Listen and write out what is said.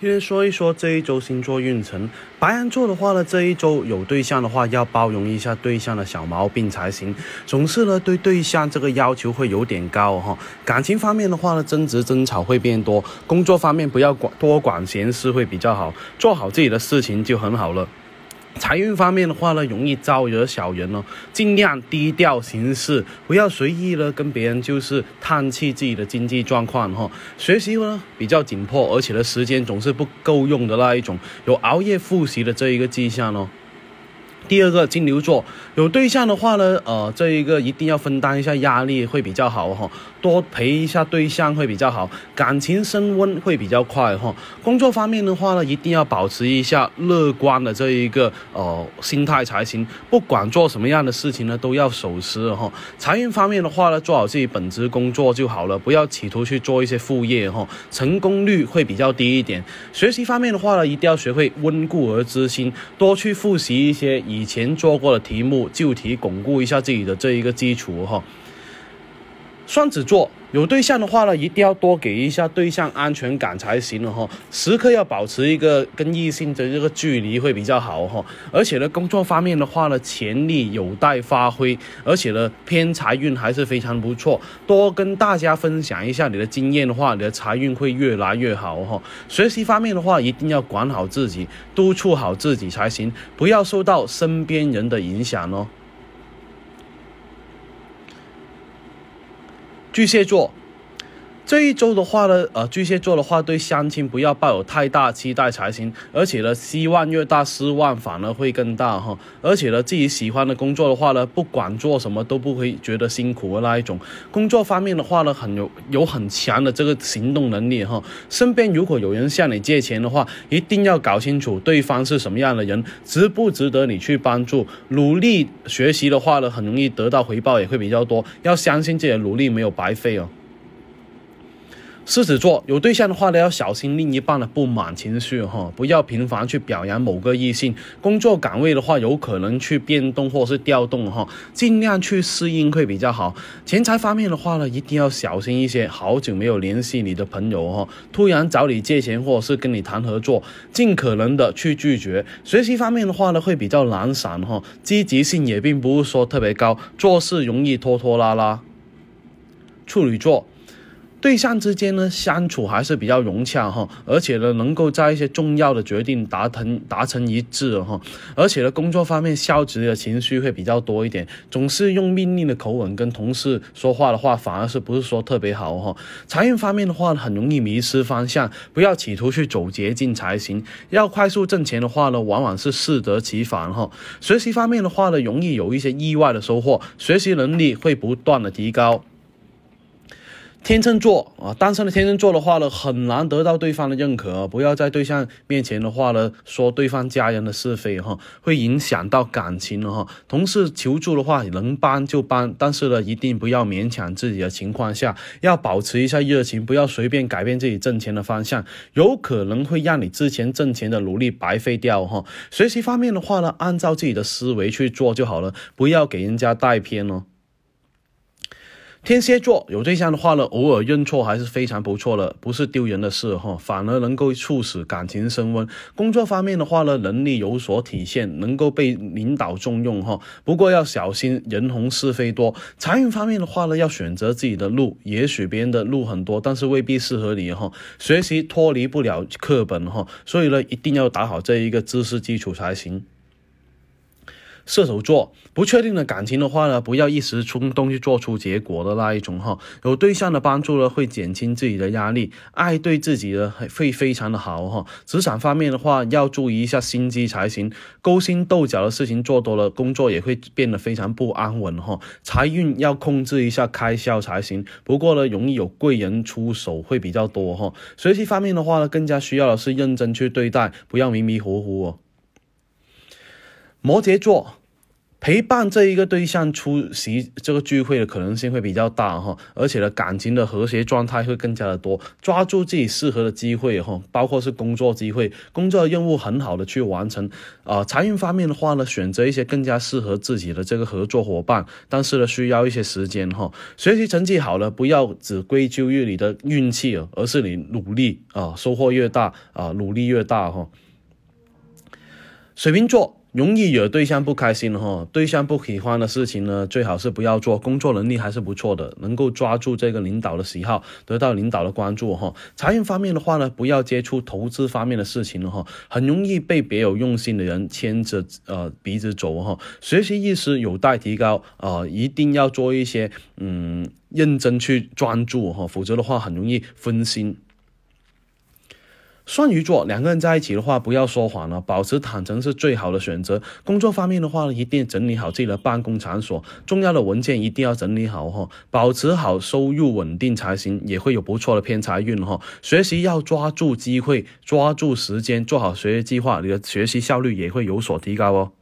今天说一说这一周星座运程。白羊座的话呢，这一周有对象的话，要包容一下对象的小毛病才行。总是呢，对对象这个要求会有点高哈。感情方面的话呢，争执争吵会变多。工作方面不要管多管闲事会比较好，做好自己的事情就很好了。财运方面的话呢，容易招惹小人哦，尽量低调行事，不要随意的跟别人就是叹气自己的经济状况哈。学习呢比较紧迫，而且的时间总是不够用的那一种，有熬夜复习的这一个迹象哦。第二个金牛座有对象的话呢，呃，这一个一定要分担一下压力会比较好哈，多陪一下对象会比较好，感情升温会比较快哈。工作方面的话呢，一定要保持一下乐观的这一个呃心态才行，不管做什么样的事情呢，都要守时哈。财运方面的话呢，做好自己本职工作就好了，不要企图去做一些副业哈，成功率会比较低一点。学习方面的话呢，一定要学会温故而知新，多去复习一些以。前做过的题目旧题，巩固一下自己的这一个基础哈。双子座有对象的话呢，一定要多给一下对象安全感才行了哈。时刻要保持一个跟异性的这个距离会比较好哈。而且呢，工作方面的话呢，潜力有待发挥，而且呢，偏财运还是非常不错。多跟大家分享一下你的经验的话，你的财运会越来越好哈。学习方面的话，一定要管好自己，督促好自己才行，不要受到身边人的影响哦。巨蟹座。这一周的话呢，呃，巨蟹座的话对相亲不要抱有太大期待才行，而且呢，希望越大，失望反而会更大哈。而且呢，自己喜欢的工作的话呢，不管做什么都不会觉得辛苦的那一种。工作方面的话呢，很有有很强的这个行动能力哈。身边如果有人向你借钱的话，一定要搞清楚对方是什么样的人，值不值得你去帮助。努力学习的话呢，很容易得到回报也会比较多。要相信自己的努力没有白费哦。狮子座有对象的话呢，要小心另一半的不满情绪哈，不要频繁去表扬某个异性。工作岗位的话，有可能去变动或是调动哈，尽量去适应会比较好。钱财方面的话呢，一定要小心一些。好久没有联系你的朋友哈，突然找你借钱或者是跟你谈合作，尽可能的去拒绝。学习方面的话呢，会比较懒散哈，积极性也并不是说特别高，做事容易拖拖拉拉。处女座。对象之间呢，相处还是比较融洽哈，而且呢，能够在一些重要的决定达成达成一致哈，而且呢，工作方面消极的情绪会比较多一点，总是用命令的口吻跟同事说话的话，反而是不是说特别好哈。财运方面的话，很容易迷失方向，不要企图去走捷径才行。要快速挣钱的话呢，往往是适得其反哈。学习方面的话呢，容易有一些意外的收获，学习能力会不断的提高。天秤座啊，单身的天秤座的话呢，很难得到对方的认可。不要在对象面前的话呢，说对方家人的是非哈，会影响到感情哈。同事求助的话，能帮就帮，但是呢，一定不要勉强自己的情况下，要保持一下热情，不要随便改变自己挣钱的方向，有可能会让你之前挣钱的努力白费掉哈。学习方面的话呢，按照自己的思维去做就好了，不要给人家带偏哦。天蝎座有对象的话呢，偶尔认错还是非常不错的，不是丢人的事哈，反而能够促使感情升温。工作方面的话呢，能力有所体现，能够被领导重用哈。不过要小心人红是非多。财运方面的话呢，要选择自己的路，也许别人的路很多，但是未必适合你哈。学习脱离不了课本哈，所以呢，一定要打好这一个知识基础才行。射手座不确定的感情的话呢，不要一时冲动去做出结果的那一种哈。有对象的帮助呢，会减轻自己的压力，爱对自己的会非常的好哈。职场方面的话，要注意一下心机才行。勾心斗角的事情做多了，工作也会变得非常不安稳哈。财运要控制一下开销才行。不过呢，容易有贵人出手会比较多哈。学习方面的话呢，更加需要的是认真去对待，不要迷迷糊糊哦。摩羯座。陪伴这一个对象出席这个聚会的可能性会比较大哈，而且呢，感情的和谐状态会更加的多。抓住自己适合的机会哈，包括是工作机会、工作任务很好的去完成。啊，财运方面的话呢，选择一些更加适合自己的这个合作伙伴，但是呢，需要一些时间哈。学习成绩好了，不要只归咎于你的运气而是你努力啊，收获越大啊，努力越大哈。水瓶座。容易惹对象不开心哈，对象不喜欢的事情呢，最好是不要做。工作能力还是不错的，能够抓住这个领导的喜好，得到领导的关注哈。财运方面的话呢，不要接触投资方面的事情了哈，很容易被别有用心的人牵着呃鼻子走哈。学习意识有待提高啊，一定要做一些嗯认真去专注哈，否则的话很容易分心。双鱼座两个人在一起的话，不要说谎了，保持坦诚是最好的选择。工作方面的话呢，一定整理好自己的办公场所，重要的文件一定要整理好哈，保持好收入稳定才行，也会有不错的偏财运哈。学习要抓住机会，抓住时间，做好学习计划，你的学习效率也会有所提高哦。